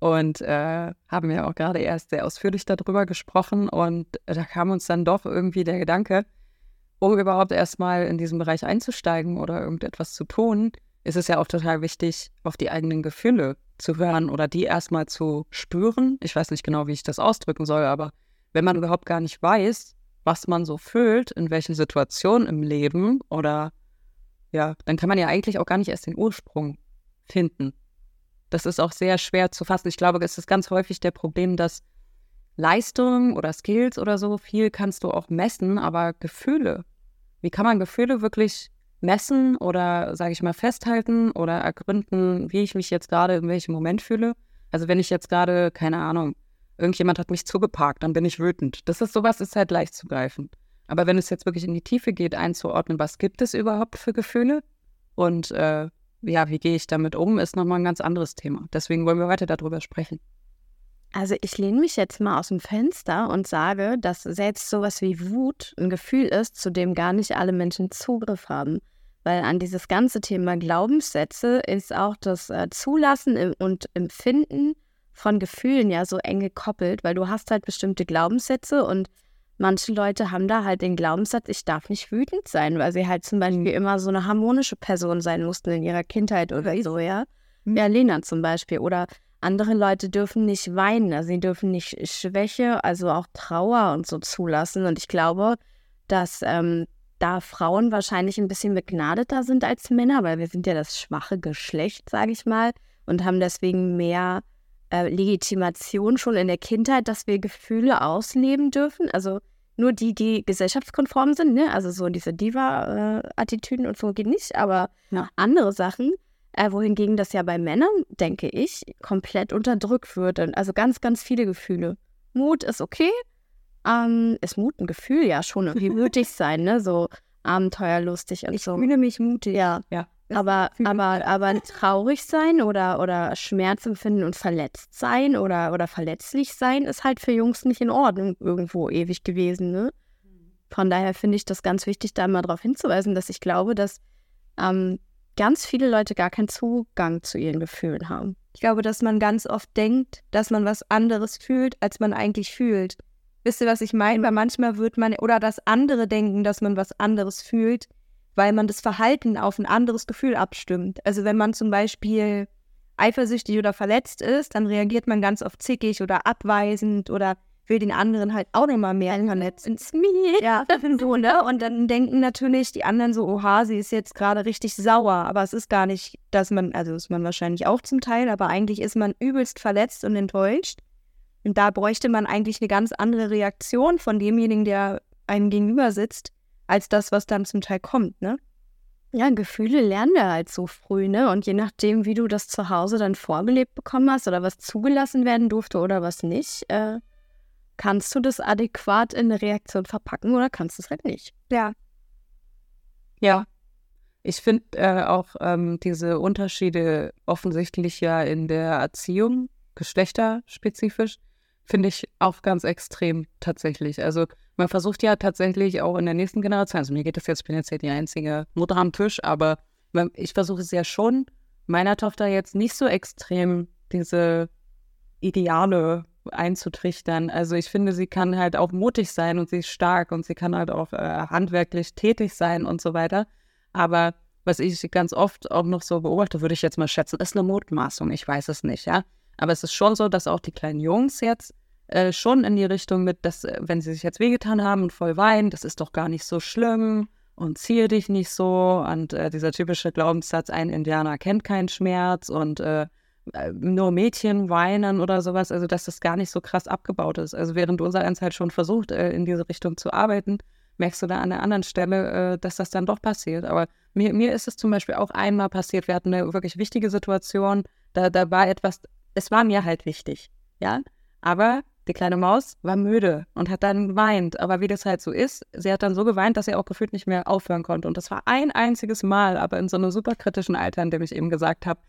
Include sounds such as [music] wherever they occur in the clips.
und äh, haben ja auch gerade erst sehr ausführlich darüber gesprochen. Und da kam uns dann doch irgendwie der Gedanke, um überhaupt erstmal in diesen Bereich einzusteigen oder irgendetwas zu tun, ist es ja auch total wichtig, auf die eigenen Gefühle zu hören oder die erstmal zu spüren. Ich weiß nicht genau, wie ich das ausdrücken soll, aber wenn man überhaupt gar nicht weiß, was man so fühlt, in welchen Situationen im Leben oder ja, dann kann man ja eigentlich auch gar nicht erst den Ursprung finden. Das ist auch sehr schwer zu fassen. Ich glaube, es ist ganz häufig der Problem, dass Leistung oder Skills oder so, viel kannst du auch messen, aber Gefühle, wie kann man Gefühle wirklich messen oder, sage ich mal, festhalten oder ergründen, wie ich mich jetzt gerade in welchem Moment fühle? Also wenn ich jetzt gerade, keine Ahnung, irgendjemand hat mich zugeparkt, dann bin ich wütend. Das ist sowas, ist halt leicht zu greifen. Aber wenn es jetzt wirklich in die Tiefe geht, einzuordnen, was gibt es überhaupt für Gefühle und äh, ja, wie gehe ich damit um, ist nochmal ein ganz anderes Thema. Deswegen wollen wir weiter darüber sprechen. Also ich lehne mich jetzt mal aus dem Fenster und sage, dass selbst sowas wie Wut ein Gefühl ist, zu dem gar nicht alle Menschen Zugriff haben. Weil an dieses ganze Thema Glaubenssätze ist auch das äh, Zulassen und Empfinden von Gefühlen ja so eng gekoppelt, weil du hast halt bestimmte Glaubenssätze und manche Leute haben da halt den Glaubenssatz, ich darf nicht wütend sein, weil sie halt zum Beispiel immer so eine harmonische Person sein mussten in ihrer Kindheit oder so, ja. Mhm. Ja, Lena zum Beispiel. Oder andere Leute dürfen nicht weinen, also sie dürfen nicht Schwäche, also auch Trauer und so zulassen. Und ich glaube, dass ähm, da Frauen wahrscheinlich ein bisschen begnadeter sind als Männer, weil wir sind ja das schwache Geschlecht, sage ich mal, und haben deswegen mehr äh, Legitimation schon in der Kindheit, dass wir Gefühle ausleben dürfen. Also nur die, die gesellschaftskonform sind, ne? Also so diese Diva-Attitüden und so geht nicht, aber ja. andere Sachen äh, wohingegen das ja bei Männern, denke ich, komplett unterdrückt wird. Also ganz, ganz viele Gefühle. Mut ist okay. Ähm, ist Mut ein Gefühl? Ja, schon irgendwie [laughs] mutig sein, ne? So abenteuerlustig und ich so. Ich fühle mich mutig. Ja, ja. Aber, aber, aber traurig sein oder, oder Schmerz empfinden und verletzt sein oder, oder verletzlich sein, ist halt für Jungs nicht in Ordnung irgendwo ewig gewesen. Ne? Von daher finde ich das ganz wichtig, da mal darauf hinzuweisen, dass ich glaube, dass ähm, ganz viele Leute gar keinen Zugang zu ihren Gefühlen haben. Ich glaube, dass man ganz oft denkt, dass man was anderes fühlt, als man eigentlich fühlt. Wisst ihr, was ich meine? Weil manchmal wird man, oder dass andere denken, dass man was anderes fühlt, weil man das Verhalten auf ein anderes Gefühl abstimmt. Also wenn man zum Beispiel eifersüchtig oder verletzt ist, dann reagiert man ganz oft zickig oder abweisend oder will den anderen halt auch nochmal mehr me. Ja, [laughs] so, ne? Und dann denken natürlich die anderen so, oha, sie ist jetzt gerade richtig sauer. Aber es ist gar nicht, dass man, also ist man wahrscheinlich auch zum Teil, aber eigentlich ist man übelst verletzt und enttäuscht. Und da bräuchte man eigentlich eine ganz andere Reaktion von demjenigen, der einem gegenüber sitzt, als das, was dann zum Teil kommt, ne? Ja, Gefühle lernen wir halt so früh, ne? Und je nachdem, wie du das zu Hause dann vorgelebt bekommen hast oder was zugelassen werden durfte oder was nicht, äh, kannst du das adäquat in eine Reaktion verpacken oder kannst du es halt nicht. Ja. Ja. Ich finde äh, auch ähm, diese Unterschiede offensichtlich ja in der Erziehung, geschlechterspezifisch, finde ich auch ganz extrem tatsächlich. Also man versucht ja tatsächlich auch in der nächsten Generation, also mir geht das jetzt, ich bin jetzt ja die einzige Mutter am Tisch, aber ich versuche es ja schon, meiner Tochter jetzt nicht so extrem diese Ideale einzutrichtern. Also ich finde, sie kann halt auch mutig sein und sie ist stark und sie kann halt auch äh, handwerklich tätig sein und so weiter. Aber was ich ganz oft auch noch so beobachte, würde ich jetzt mal schätzen, ist eine Mutmaßung. Ich weiß es nicht, ja. Aber es ist schon so, dass auch die kleinen Jungs jetzt äh, schon in die Richtung mit, dass, äh, wenn sie sich jetzt wehgetan haben und voll weinen, das ist doch gar nicht so schlimm und ziehe dich nicht so. Und äh, dieser typische Glaubenssatz, ein Indianer kennt keinen Schmerz und äh, äh, nur Mädchen weinen oder sowas, also dass das gar nicht so krass abgebaut ist. Also während unser eins halt schon versucht, äh, in diese Richtung zu arbeiten, merkst du da an der anderen Stelle, dass das dann doch passiert. Aber mir, mir ist es zum Beispiel auch einmal passiert, wir hatten eine wirklich wichtige Situation, da, da war etwas, es war mir halt wichtig, ja. Aber die kleine Maus war müde und hat dann geweint. Aber wie das halt so ist, sie hat dann so geweint, dass sie auch gefühlt nicht mehr aufhören konnte. Und das war ein einziges Mal, aber in so einem super kritischen Alter, in dem ich eben gesagt habe,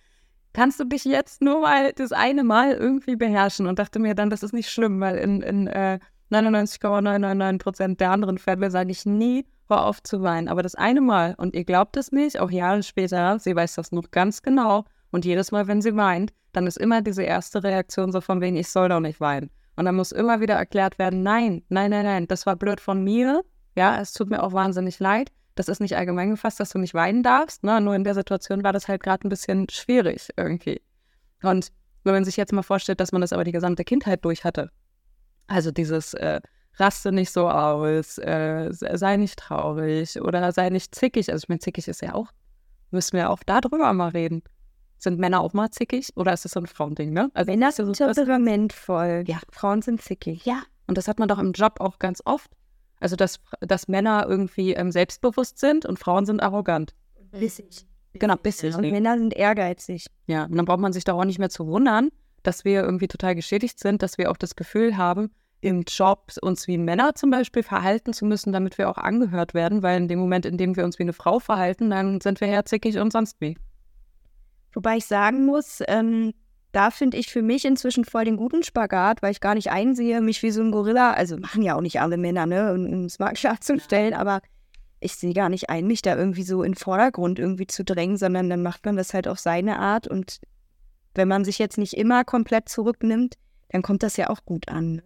kannst du dich jetzt nur mal das eine Mal irgendwie beherrschen? Und dachte mir dann, das ist nicht schlimm, weil in, in äh, 99,999 Prozent der anderen Fälle sage ich nie, hör auf zu weinen. Aber das eine Mal, und ihr glaubt es nicht, auch Jahre später, sie weiß das noch ganz genau. Und jedes Mal, wenn sie weint, dann ist immer diese erste Reaktion so von wegen, ich soll doch nicht weinen. Und dann muss immer wieder erklärt werden, nein, nein, nein, nein, das war blöd von mir. Ja, es tut mir auch wahnsinnig leid. Das ist nicht allgemein gefasst, dass du nicht weinen darfst. Ne? Nur in der Situation war das halt gerade ein bisschen schwierig irgendwie. Und wenn man sich jetzt mal vorstellt, dass man das aber die gesamte Kindheit durch hatte, also dieses äh, raste nicht so aus, äh, sei nicht traurig oder sei nicht zickig. Also ich meine, zickig ist ja auch, müssen wir auch darüber mal reden. Sind Männer auch mal zickig oder ist das so ein Frauending, ne? Also Männer sind so temperamentvoll. Ja. Frauen sind zickig. Ja. Und das hat man doch im Job auch ganz oft. Also, dass, dass Männer irgendwie ähm, selbstbewusst sind und Frauen sind arrogant. Bissig. Genau, bissig. Und Männer sind ehrgeizig. Ja, und dann braucht man sich doch auch nicht mehr zu wundern, dass wir irgendwie total geschädigt sind, dass wir auch das Gefühl haben, im Job uns wie Männer zum Beispiel verhalten zu müssen, damit wir auch angehört werden, weil in dem Moment, in dem wir uns wie eine Frau verhalten, dann sind wir herzig und sonst wie. Wobei ich sagen muss, ähm, da finde ich für mich inzwischen voll den guten Spagat, weil ich gar nicht einsehe, mich wie so ein Gorilla, also machen ja auch nicht alle Männer, ne, um es mal [laughs] klarzustellen, aber ich sehe gar nicht ein, mich da irgendwie so in den Vordergrund irgendwie zu drängen, sondern dann macht man das halt auf seine Art und wenn man sich jetzt nicht immer komplett zurücknimmt, dann kommt das ja auch gut an.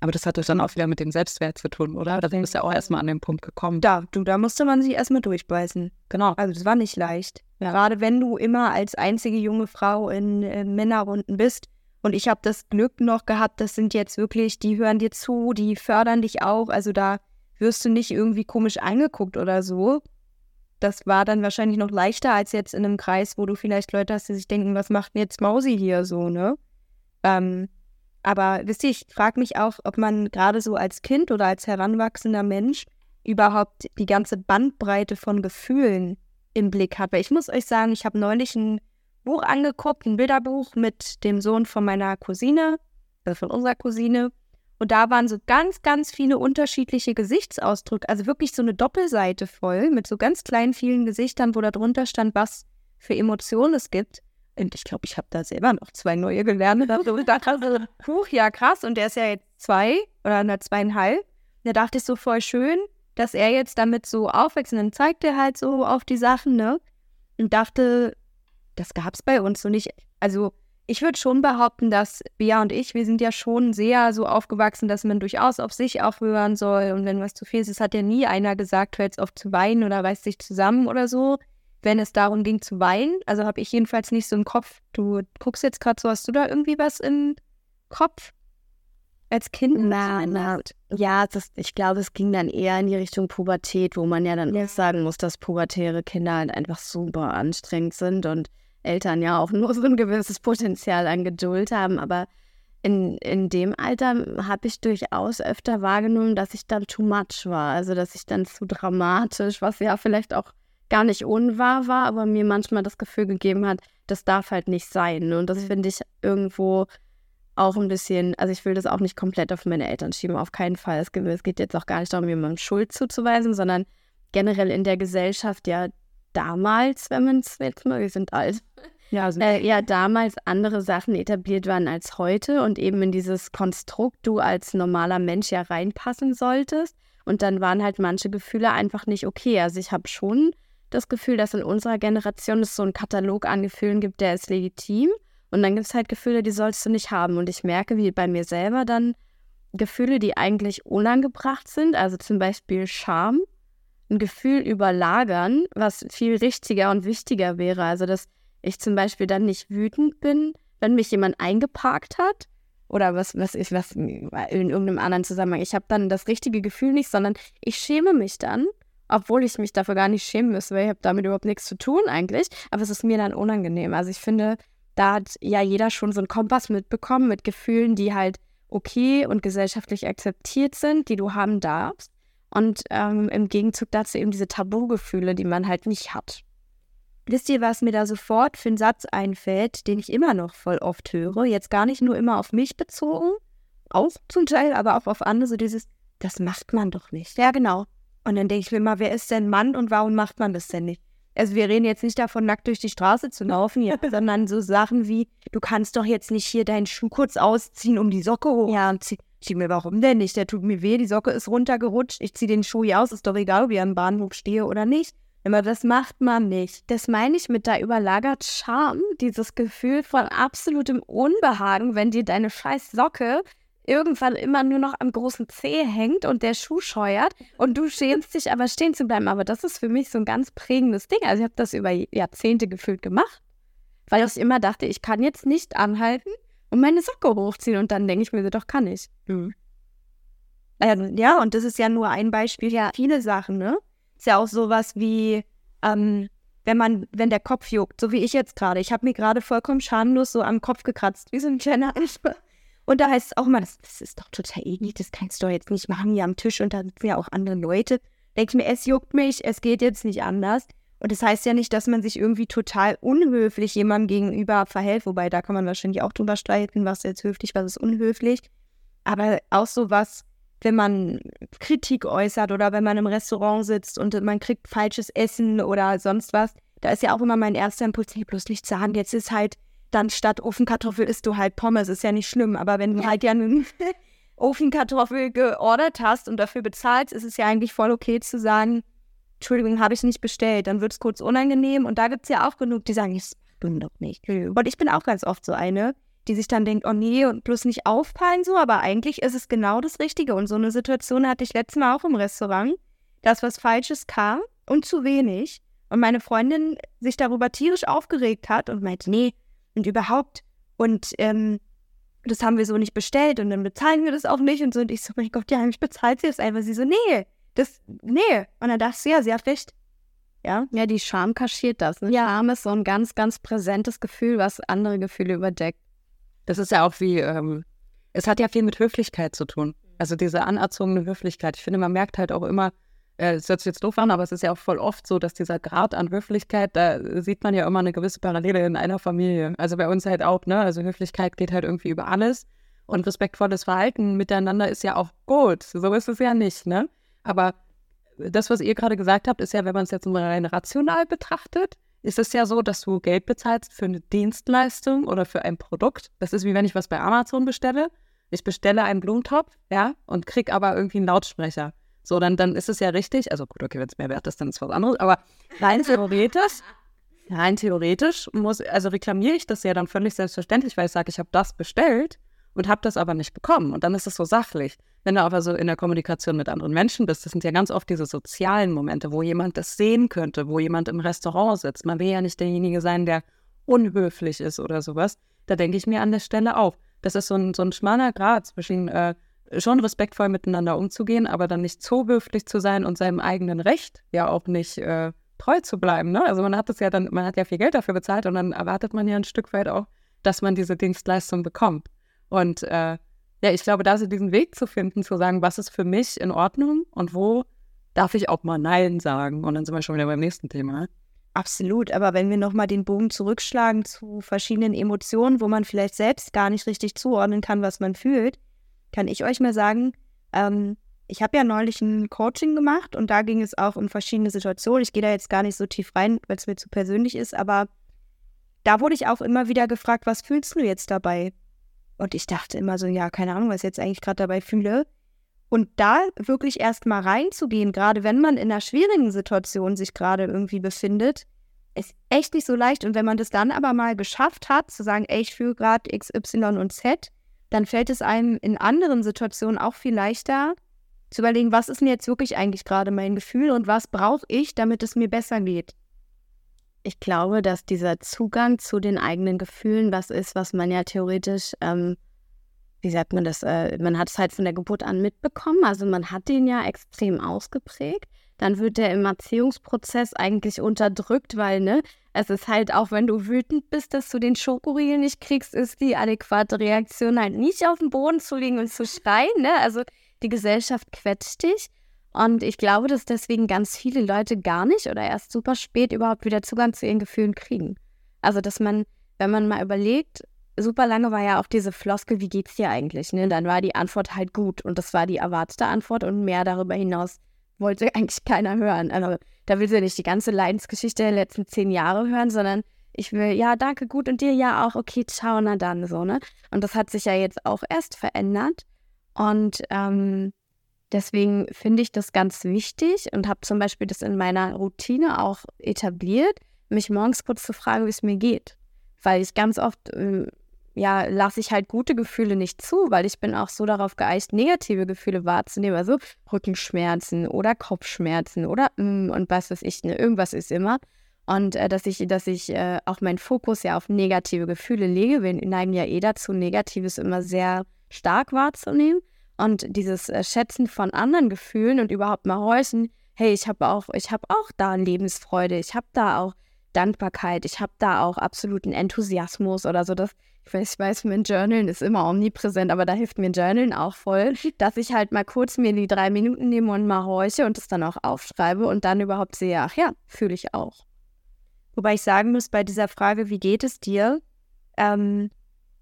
Aber das hat doch dann auch wieder mit dem Selbstwert zu tun, oder? Da bist du ja auch erstmal an den Punkt gekommen. Da, du, da musste man sich erstmal durchbeißen. Genau. Also das war nicht leicht. Ja. Gerade wenn du immer als einzige junge Frau in äh, Männerrunden bist. Und ich habe das Glück noch gehabt, das sind jetzt wirklich, die hören dir zu, die fördern dich auch. Also da wirst du nicht irgendwie komisch angeguckt oder so. Das war dann wahrscheinlich noch leichter als jetzt in einem Kreis, wo du vielleicht Leute hast, die sich denken, was macht denn jetzt Mausi hier so, ne? Ähm, aber wisst ihr, ich frage mich auch, ob man gerade so als Kind oder als heranwachsender Mensch überhaupt die ganze Bandbreite von Gefühlen im Blick hat. Weil ich muss euch sagen, ich habe neulich ein Buch angeguckt, ein Bilderbuch mit dem Sohn von meiner Cousine, also von unserer Cousine. Und da waren so ganz, ganz viele unterschiedliche Gesichtsausdrücke, also wirklich so eine Doppelseite voll mit so ganz kleinen, vielen Gesichtern, wo da drunter stand, was für Emotionen es gibt. Und ich glaube, ich habe da selber noch zwei neue gelernt. Und da dachte ich, ja krass. Und der ist ja jetzt zwei oder eine zweieinhalb. Da dachte ich so voll schön, dass er jetzt damit so aufwächst. Und dann zeigt er halt so auf die Sachen, ne? Und dachte, das gab es bei uns so nicht. Also ich würde schon behaupten, dass Bea und ich, wir sind ja schon sehr so aufgewachsen, dass man durchaus auf sich auch hören soll. Und wenn was zu viel ist, es hat ja nie einer gesagt, hör jetzt auf zu weinen oder reiß dich zusammen oder so wenn es darum ging zu weinen. Also habe ich jedenfalls nicht so im Kopf. Du guckst jetzt gerade so, hast du da irgendwie was im Kopf? Als Kind? Na, na, ja, das, ich glaube, es ging dann eher in die Richtung Pubertät, wo man ja dann ja. auch sagen muss, dass pubertäre Kinder halt einfach super anstrengend sind und Eltern ja auch [laughs] nur so ein gewisses Potenzial an Geduld haben. Aber in, in dem Alter habe ich durchaus öfter wahrgenommen, dass ich dann too much war. Also, dass ich dann zu dramatisch, was ja vielleicht auch gar nicht unwahr war, aber mir manchmal das Gefühl gegeben hat, das darf halt nicht sein. Und das finde ich irgendwo auch ein bisschen, also ich will das auch nicht komplett auf meine Eltern schieben, auf keinen Fall. Es geht, jetzt auch gar nicht darum, jemandem Schuld zuzuweisen, sondern generell in der Gesellschaft ja damals, wenn man es jetzt mal, wir sind alt, ja, also äh, ja, damals andere Sachen etabliert waren als heute und eben in dieses Konstrukt du als normaler Mensch ja reinpassen solltest. Und dann waren halt manche Gefühle einfach nicht okay. Also ich habe schon das Gefühl, dass in unserer Generation es so einen Katalog an Gefühlen gibt, der ist legitim. Und dann gibt es halt Gefühle, die sollst du nicht haben. Und ich merke, wie bei mir selber dann Gefühle, die eigentlich unangebracht sind, also zum Beispiel Scham, ein Gefühl überlagern, was viel richtiger und wichtiger wäre. Also, dass ich zum Beispiel dann nicht wütend bin, wenn mich jemand eingeparkt hat oder was, was ich, was in irgendeinem anderen Zusammenhang. Ich habe dann das richtige Gefühl nicht, sondern ich schäme mich dann obwohl ich mich dafür gar nicht schämen müsste, weil ich habe damit überhaupt nichts zu tun eigentlich. Aber es ist mir dann unangenehm. Also ich finde, da hat ja jeder schon so einen Kompass mitbekommen mit Gefühlen, die halt okay und gesellschaftlich akzeptiert sind, die du haben darfst. Und ähm, im Gegenzug dazu eben diese Tabugefühle, die man halt nicht hat. Wisst ihr, was mir da sofort für einen Satz einfällt, den ich immer noch voll oft höre? Jetzt gar nicht nur immer auf mich bezogen, auch zum Teil, aber auch auf andere, so dieses, das macht man doch nicht. Ja, genau. Und dann denke ich mir mal, wer ist denn Mann und warum macht man das denn nicht? Also wir reden jetzt nicht davon, nackt durch die Straße zu laufen, ja, [laughs] sondern so Sachen wie, du kannst doch jetzt nicht hier deinen Schuh kurz ausziehen, um die Socke hoch. Ja, Ich mir, warum denn nicht? Der tut mir weh, die Socke ist runtergerutscht, ich ziehe den Schuh hier aus, ist doch egal, ob ich am Bahnhof stehe oder nicht. Aber das macht man nicht. das meine ich mit da überlagert Scham, dieses Gefühl von absolutem Unbehagen, wenn dir deine scheiß Socke irgendwann immer nur noch am großen Zeh hängt und der Schuh scheuert und du schämst dich aber stehen zu bleiben. Aber das ist für mich so ein ganz prägendes Ding. Also ich habe das über Jahrzehnte gefühlt gemacht, weil ich immer dachte, ich kann jetzt nicht anhalten und meine Socke hochziehen und dann denke ich mir, so, doch kann ich. Ähm, ja, und das ist ja nur ein Beispiel. Ja, viele Sachen, ne? Ist ja auch sowas wie, ähm, wenn man, wenn der Kopf juckt, so wie ich jetzt gerade. Ich habe mir gerade vollkommen schamlos so am Kopf gekratzt, wie so ein kleiner Ansper. Und da heißt es auch mal, das, das ist doch total eklig, das kannst du jetzt nicht machen hier am Tisch und da sitzen ja auch andere Leute. Denke ich mir, es juckt mich, es geht jetzt nicht anders. Und das heißt ja nicht, dass man sich irgendwie total unhöflich jemandem gegenüber verhält, wobei da kann man wahrscheinlich auch drüber streiten, was jetzt höflich, was ist unhöflich. Aber auch so was, wenn man Kritik äußert oder wenn man im Restaurant sitzt und man kriegt falsches Essen oder sonst was, da ist ja auch immer mein erster Impuls, nee, bloß nicht sagen, jetzt ist halt dann statt Ofenkartoffel isst du halt Pommes, ist ja nicht schlimm, aber wenn du halt ja einen [laughs] Ofenkartoffel geordert hast und dafür bezahlst, ist es ja eigentlich voll okay zu sagen, Entschuldigung, habe ich nicht bestellt, dann wird es kurz unangenehm und da gibt es ja auch genug, die sagen, das stimmt doch nicht. Und ich bin auch ganz oft so eine, die sich dann denkt, oh nee, und bloß nicht auffallen so, aber eigentlich ist es genau das Richtige. Und so eine Situation hatte ich letztes Mal auch im Restaurant, dass was Falsches kam und zu wenig. Und meine Freundin sich darüber tierisch aufgeregt hat und meinte, nee, und überhaupt. Und ähm, das haben wir so nicht bestellt und dann bezahlen wir das auch nicht und so. Und ich so, mein Gott, ja, ich bezahle sie das einfach. Sie so, nee, das, nee. Und dann dachte ich, ja, sie hat recht. Ja, Ja, die Scham kaschiert das. Ne? Scham ist so ein ganz, ganz präsentes Gefühl, was andere Gefühle überdeckt. Das ist ja auch wie, ähm, es hat ja viel mit Höflichkeit zu tun. Also diese anerzogene Höflichkeit. Ich finde, man merkt halt auch immer, es hört sich jetzt doof an, aber es ist ja auch voll oft so, dass dieser Grad an Höflichkeit, da sieht man ja immer eine gewisse Parallele in einer Familie. Also bei uns halt auch, ne? Also Höflichkeit geht halt irgendwie über alles. Und respektvolles Verhalten miteinander ist ja auch gut. So ist es ja nicht, ne? Aber das, was ihr gerade gesagt habt, ist ja, wenn man es jetzt mal rein rational betrachtet, ist es ja so, dass du Geld bezahlst für eine Dienstleistung oder für ein Produkt. Das ist wie wenn ich was bei Amazon bestelle. Ich bestelle einen Blumentopf, ja, und krieg aber irgendwie einen Lautsprecher. So, dann, dann ist es ja richtig. Also gut, okay, wenn es mehr wert ist, dann ist was anderes. Aber rein theoretisch, rein theoretisch muss, also reklamiere ich das ja dann völlig selbstverständlich, weil ich sage, ich habe das bestellt und habe das aber nicht bekommen. Und dann ist es so sachlich. Wenn du aber so in der Kommunikation mit anderen Menschen bist, das sind ja ganz oft diese sozialen Momente, wo jemand das sehen könnte, wo jemand im Restaurant sitzt. Man will ja nicht derjenige sein, der unhöflich ist oder sowas. Da denke ich mir an der Stelle auch. Das ist so ein, so ein schmaler Grad zwischen äh, schon respektvoll miteinander umzugehen, aber dann nicht zu höflich zu sein und seinem eigenen Recht ja auch nicht äh, treu zu bleiben. Ne? Also man hat es ja dann, man hat ja viel Geld dafür bezahlt und dann erwartet man ja ein Stück weit auch, dass man diese Dienstleistung bekommt. Und äh, ja, ich glaube, da so diesen Weg zu finden, zu sagen, was ist für mich in Ordnung und wo darf ich auch mal Nein sagen. Und dann sind wir schon wieder beim nächsten Thema. Ne? Absolut, aber wenn wir nochmal den Bogen zurückschlagen zu verschiedenen Emotionen, wo man vielleicht selbst gar nicht richtig zuordnen kann, was man fühlt, kann ich euch mal sagen, ähm, ich habe ja neulich ein Coaching gemacht und da ging es auch um verschiedene Situationen. Ich gehe da jetzt gar nicht so tief rein, weil es mir zu persönlich ist, aber da wurde ich auch immer wieder gefragt, was fühlst du jetzt dabei? Und ich dachte immer so, ja, keine Ahnung, was ich jetzt eigentlich gerade dabei fühle. Und da wirklich erst mal reinzugehen, gerade wenn man in einer schwierigen Situation sich gerade irgendwie befindet, ist echt nicht so leicht. Und wenn man das dann aber mal geschafft hat, zu sagen, ey, ich fühle gerade X, Y und Z, dann fällt es einem in anderen Situationen auch viel leichter, zu überlegen, was ist denn jetzt wirklich eigentlich gerade mein Gefühl und was brauche ich, damit es mir besser geht. Ich glaube, dass dieser Zugang zu den eigenen Gefühlen was ist, was man ja theoretisch, ähm, wie sagt man das, äh, man hat es halt von der Geburt an mitbekommen, also man hat den ja extrem ausgeprägt. Dann wird der im Erziehungsprozess eigentlich unterdrückt, weil, ne, es ist halt auch, wenn du wütend bist, dass du den Schokoriegel nicht kriegst, ist die adäquate Reaktion halt nicht auf dem Boden zu liegen und zu schreien, ne? Also die Gesellschaft quetscht dich. Und ich glaube, dass deswegen ganz viele Leute gar nicht oder erst super spät überhaupt wieder Zugang zu ihren Gefühlen kriegen. Also, dass man, wenn man mal überlegt, super lange war ja auch diese Floskel, wie geht's dir eigentlich? Ne? Dann war die Antwort halt gut und das war die erwartete Antwort und mehr darüber hinaus wollte eigentlich keiner hören. Also da will sie nicht die ganze Leidensgeschichte der letzten zehn Jahre hören, sondern ich will, ja, danke, gut und dir ja auch, okay, ciao, na dann, so, ne? Und das hat sich ja jetzt auch erst verändert. Und ähm, deswegen finde ich das ganz wichtig und habe zum Beispiel das in meiner Routine auch etabliert, mich morgens kurz zu fragen, wie es mir geht. Weil ich ganz oft, ähm, ja, lasse ich halt gute Gefühle nicht zu, weil ich bin auch so darauf geeicht, negative Gefühle wahrzunehmen. Also Rückenschmerzen oder Kopfschmerzen oder mm, und was weiß ich, ne, irgendwas ist immer. Und äh, dass ich, dass ich äh, auch meinen Fokus ja auf negative Gefühle lege. Wir neigen ja eh dazu, Negatives immer sehr stark wahrzunehmen. Und dieses äh, Schätzen von anderen Gefühlen und überhaupt mal horchen, hey, ich habe auch, ich habe auch da Lebensfreude, ich habe da auch Dankbarkeit, ich habe da auch absoluten Enthusiasmus oder so. Das, ich weiß, ich weiß, mein Journalen ist immer omnipräsent, aber da hilft mir Journalen auch voll, dass ich halt mal kurz mir die drei Minuten nehme und mal horche und es dann auch aufschreibe und dann überhaupt sehe, ach ja, fühle ich auch. Wobei ich sagen muss, bei dieser Frage, wie geht es dir? Ähm,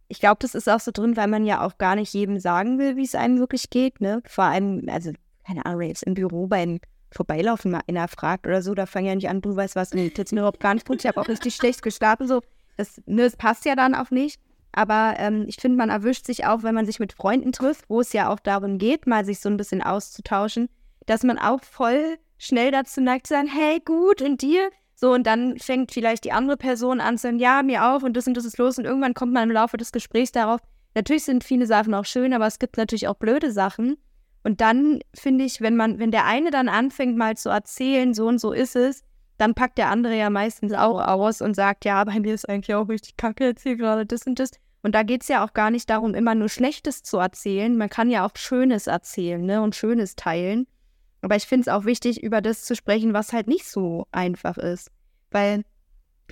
ich glaube, das ist auch so drin, weil man ja auch gar nicht jedem sagen will, wie es einem wirklich geht. Ne? Vor allem, also, keine Ahnung, jetzt im Büro beim Vorbeilaufen mal einer fragt oder so, da fange ja nicht an, du weißt was, nee, jetzt mir überhaupt gar nicht gut, ich habe auch richtig schlecht gestartet, so. Das, ne, das passt ja dann auch nicht. Aber ähm, ich finde, man erwischt sich auch, wenn man sich mit Freunden trifft, wo es ja auch darum geht, mal sich so ein bisschen auszutauschen, dass man auch voll schnell dazu neigt zu sagen, hey, gut, und dir? So, und dann fängt vielleicht die andere Person an zu sagen, ja, mir auch und das und das ist los. Und irgendwann kommt man im Laufe des Gesprächs darauf, natürlich sind viele Sachen auch schön, aber es gibt natürlich auch blöde Sachen. Und dann finde ich, wenn man, wenn der eine dann anfängt, mal zu erzählen, so und so ist es, dann packt der andere ja meistens auch aus und sagt, ja, bei mir ist eigentlich auch richtig kacke jetzt hier gerade das und das. Und da geht es ja auch gar nicht darum, immer nur Schlechtes zu erzählen. Man kann ja auch Schönes erzählen ne, und Schönes teilen. Aber ich finde es auch wichtig, über das zu sprechen, was halt nicht so einfach ist. Weil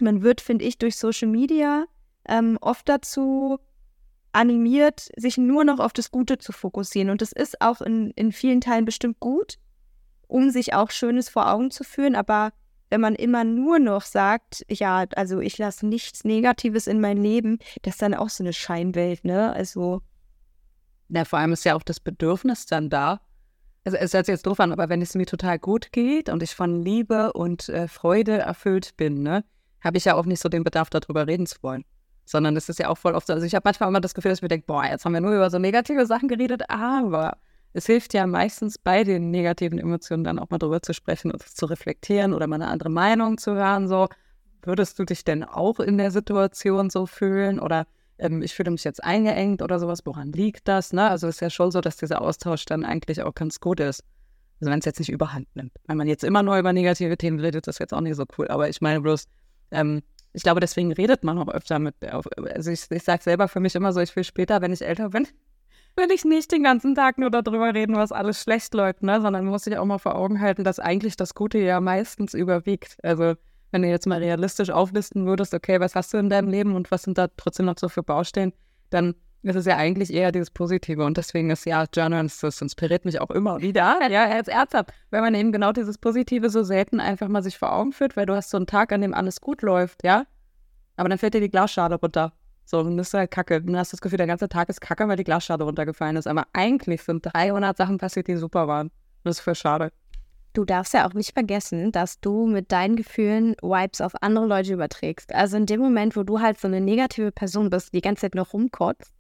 man wird, finde ich, durch Social Media ähm, oft dazu animiert, sich nur noch auf das Gute zu fokussieren. Und das ist auch in, in vielen Teilen bestimmt gut, um sich auch Schönes vor Augen zu führen. Aber wenn man immer nur noch sagt, ja, also ich lasse nichts Negatives in mein Leben, das ist dann auch so eine Scheinwelt, ne? Also. Na, vor allem ist ja auch das Bedürfnis dann da, also es hört sich jetzt doof an, aber wenn es mir total gut geht und ich von Liebe und äh, Freude erfüllt bin, ne, habe ich ja auch nicht so den Bedarf, darüber reden zu wollen. Sondern es ist ja auch voll oft so. Also ich habe manchmal immer das Gefühl, dass ich mir denke, boah, jetzt haben wir nur über so negative Sachen geredet, aber es hilft ja meistens bei den negativen Emotionen dann auch mal drüber zu sprechen und zu reflektieren oder mal eine andere Meinung zu hören. So, würdest du dich denn auch in der Situation so fühlen? Oder ähm, ich fühle mich jetzt eingeengt oder sowas, woran liegt das? Ne? Also es ist ja schon so, dass dieser Austausch dann eigentlich auch ganz gut ist. Also wenn es jetzt nicht überhand nimmt. Wenn man jetzt immer nur über negative Themen redet, das ist jetzt auch nicht so cool. Aber ich meine bloß, ähm, ich glaube, deswegen redet man auch öfter mit. Also ich, ich sage selber für mich immer so, ich will später, wenn ich älter bin, [laughs] will ich nicht den ganzen Tag nur darüber reden, was alles schlecht läuft, ne? sondern muss ich auch mal vor Augen halten, dass eigentlich das Gute ja meistens überwiegt. Also wenn du jetzt mal realistisch auflisten würdest, okay, was hast du in deinem Leben und was sind da trotzdem noch so für Baustellen, dann ist es ja eigentlich eher dieses Positive. Und deswegen ist ja Journals, das inspiriert mich auch immer wieder. [laughs] Ja, jetzt ernsthaft, wenn man eben genau dieses Positive so selten einfach mal sich vor Augen führt, weil du hast so einen Tag, an dem alles gut läuft, ja. Aber dann fällt dir die Glasschale runter. So, und das ist halt kacke. Du hast das Gefühl, der ganze Tag ist kacke, weil die Glasschale runtergefallen ist. Aber eigentlich sind 300 Sachen passiert, die super waren. Und das ist für schade. Du darfst ja auch nicht vergessen, dass du mit deinen Gefühlen Vibes auf andere Leute überträgst. Also in dem Moment, wo du halt so eine negative Person bist, die die ganze Zeit noch rumkotzt,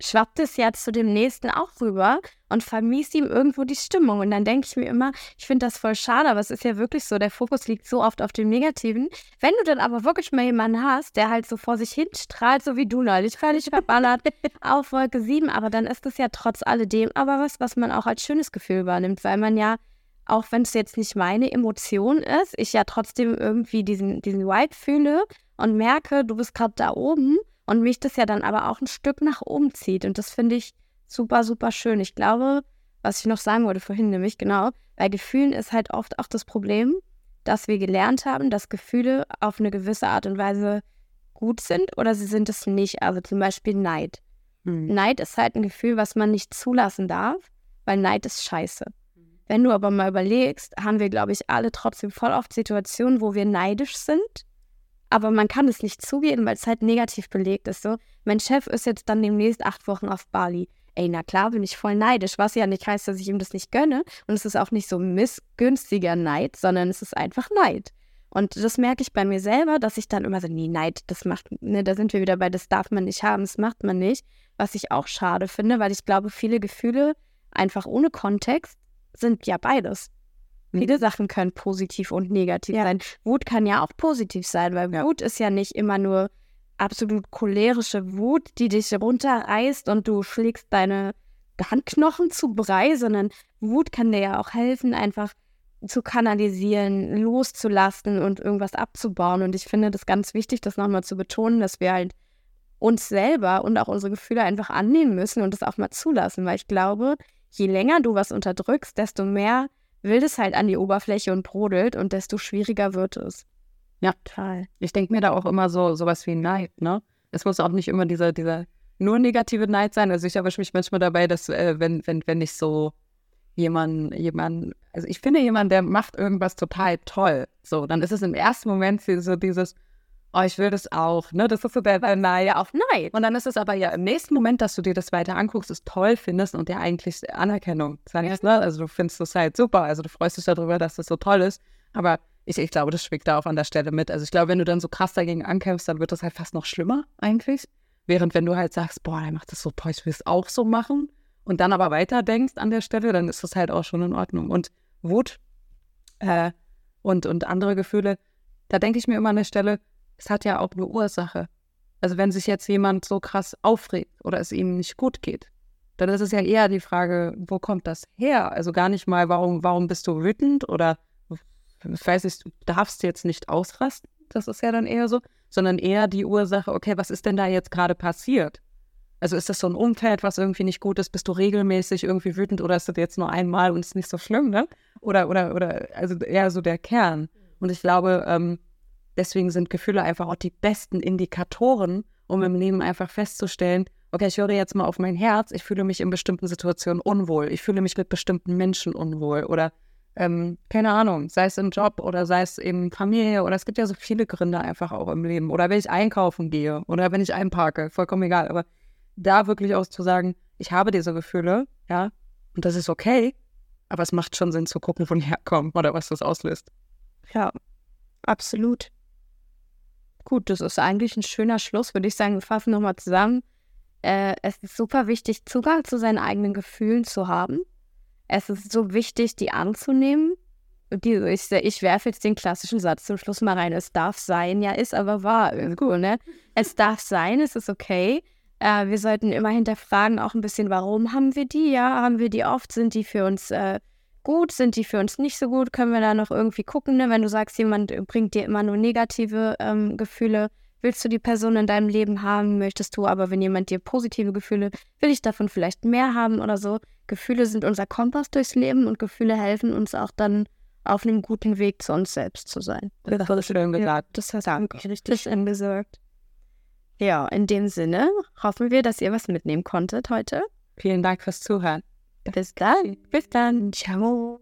schwappt es ja zu dem Nächsten auch rüber und vermiest ihm irgendwo die Stimmung. Und dann denke ich mir immer, ich finde das voll schade, aber es ist ja wirklich so, der Fokus liegt so oft auf dem Negativen. Wenn du dann aber wirklich mal jemanden hast, der halt so vor sich hin strahlt, so wie du neulich, völlig verballert [laughs] auf Wolke 7, aber dann ist es ja trotz alledem aber was, was man auch als schönes Gefühl wahrnimmt, weil man ja auch wenn es jetzt nicht meine Emotion ist, ich ja trotzdem irgendwie diesen, diesen Vibe fühle und merke, du bist gerade da oben und mich das ja dann aber auch ein Stück nach oben zieht. Und das finde ich super, super schön. Ich glaube, was ich noch sagen wollte vorhin, nämlich genau, bei Gefühlen ist halt oft auch das Problem, dass wir gelernt haben, dass Gefühle auf eine gewisse Art und Weise gut sind oder sie sind es nicht. Also zum Beispiel Neid. Hm. Neid ist halt ein Gefühl, was man nicht zulassen darf, weil Neid ist scheiße. Wenn du aber mal überlegst, haben wir, glaube ich, alle trotzdem voll oft Situationen, wo wir neidisch sind aber man kann es nicht zugeben, weil es halt negativ belegt ist. So, mein Chef ist jetzt dann demnächst acht Wochen auf Bali. Ey, na klar bin ich voll neidisch, was ja nicht heißt, dass ich ihm das nicht gönne. Und es ist auch nicht so missgünstiger Neid, sondern es ist einfach Neid. Und das merke ich bei mir selber, dass ich dann immer so, nee, Neid, das macht, ne, da sind wir wieder bei, das darf man nicht haben, das macht man nicht. Was ich auch schade finde, weil ich glaube, viele Gefühle einfach ohne Kontext sind ja beides. Viele mhm. Sachen können positiv und negativ ja. sein. Wut kann ja auch positiv sein, weil ja. Wut ist ja nicht immer nur absolut cholerische Wut, die dich runterreißt und du schlägst deine Handknochen zu Brei, sondern Wut kann dir ja auch helfen, einfach zu kanalisieren, loszulassen und irgendwas abzubauen. Und ich finde das ganz wichtig, das nochmal zu betonen, dass wir halt uns selber und auch unsere Gefühle einfach annehmen müssen und das auch mal zulassen, weil ich glaube, je länger du was unterdrückst, desto mehr will es halt an die Oberfläche und brodelt und desto schwieriger wird es. Ja, total. Ich denke mir da auch immer so sowas wie Neid, ne? Es muss auch nicht immer dieser, dieser nur negative Neid sein. Also ich erwische mich manchmal dabei, dass äh, wenn, wenn, wenn ich so jemand, jemand, also ich finde jemand, der macht irgendwas total toll, so, dann ist es im ersten Moment so dieses, oh, ich will das auch, ne? Das ist so der, der nahe auf Neid. Und dann ist es aber ja im nächsten Moment, dass du dir das weiter anguckst, es toll findest und dir eigentlich Anerkennung sagst, ne? Also du findest das halt super, also du freust dich darüber, dass das so toll ist, aber ich, ich glaube, das schwingt da auch an der Stelle mit. Also ich glaube, wenn du dann so krass dagegen ankämpfst, dann wird das halt fast noch schlimmer eigentlich. Während wenn du halt sagst, boah, der macht das so toll, ich will es auch so machen und dann aber weiter denkst an der Stelle, dann ist das halt auch schon in Ordnung. Und Wut äh, und, und andere Gefühle, da denke ich mir immer an der Stelle, es hat ja auch eine Ursache. Also wenn sich jetzt jemand so krass aufregt oder es ihm nicht gut geht, dann ist es ja eher die Frage, wo kommt das her? Also gar nicht mal, warum, warum bist du wütend oder ich weiß nicht, du darfst jetzt nicht ausrasten, das ist ja dann eher so, sondern eher die Ursache, okay, was ist denn da jetzt gerade passiert? Also ist das so ein Umfeld, was irgendwie nicht gut ist? Bist du regelmäßig irgendwie wütend oder ist das jetzt nur einmal und ist nicht so schlimm, ne? Oder, oder, oder, also eher so der Kern. Und ich glaube, ähm, deswegen sind Gefühle einfach auch die besten Indikatoren, um im Leben einfach festzustellen, okay, ich höre jetzt mal auf mein Herz, ich fühle mich in bestimmten Situationen unwohl, ich fühle mich mit bestimmten Menschen unwohl oder ähm, keine Ahnung, sei es im Job oder sei es eben Familie oder es gibt ja so viele Gründe einfach auch im Leben. Oder wenn ich einkaufen gehe oder wenn ich einparke, vollkommen egal. Aber da wirklich auch zu sagen, ich habe diese Gefühle, ja, und das ist okay, aber es macht schon Sinn zu gucken, wo die herkommen [laughs] oder was das auslöst. Ja, absolut. Gut, das ist eigentlich ein schöner Schluss, würde ich sagen. Wir fassen nochmal zusammen. Äh, es ist super wichtig, Zugang zu seinen eigenen Gefühlen zu haben es ist so wichtig, die anzunehmen. Die, ich, ich werfe jetzt den klassischen Satz zum Schluss mal rein. Es darf sein, ja, ist aber wahr irgendwo, ne? Es darf sein, es ist okay. Äh, wir sollten immer hinterfragen, auch ein bisschen, warum haben wir die? Ja, haben wir die oft? Sind die für uns äh, gut? Sind die für uns nicht so gut? Können wir da noch irgendwie gucken? Ne? Wenn du sagst, jemand bringt dir immer nur negative ähm, Gefühle, willst du die Person in deinem Leben haben? Möchtest du aber, wenn jemand dir positive Gefühle, will ich davon vielleicht mehr haben oder so? Gefühle sind unser Kompass durchs Leben und Gefühle helfen uns auch dann auf einem guten Weg zu uns selbst zu sein. Das hast du schön gesagt. das hast du richtig schön gesagt. Ja, in dem Sinne hoffen wir, dass ihr was mitnehmen konntet heute. Vielen Dank fürs Zuhören. Bis dann. Bis dann. Ciao.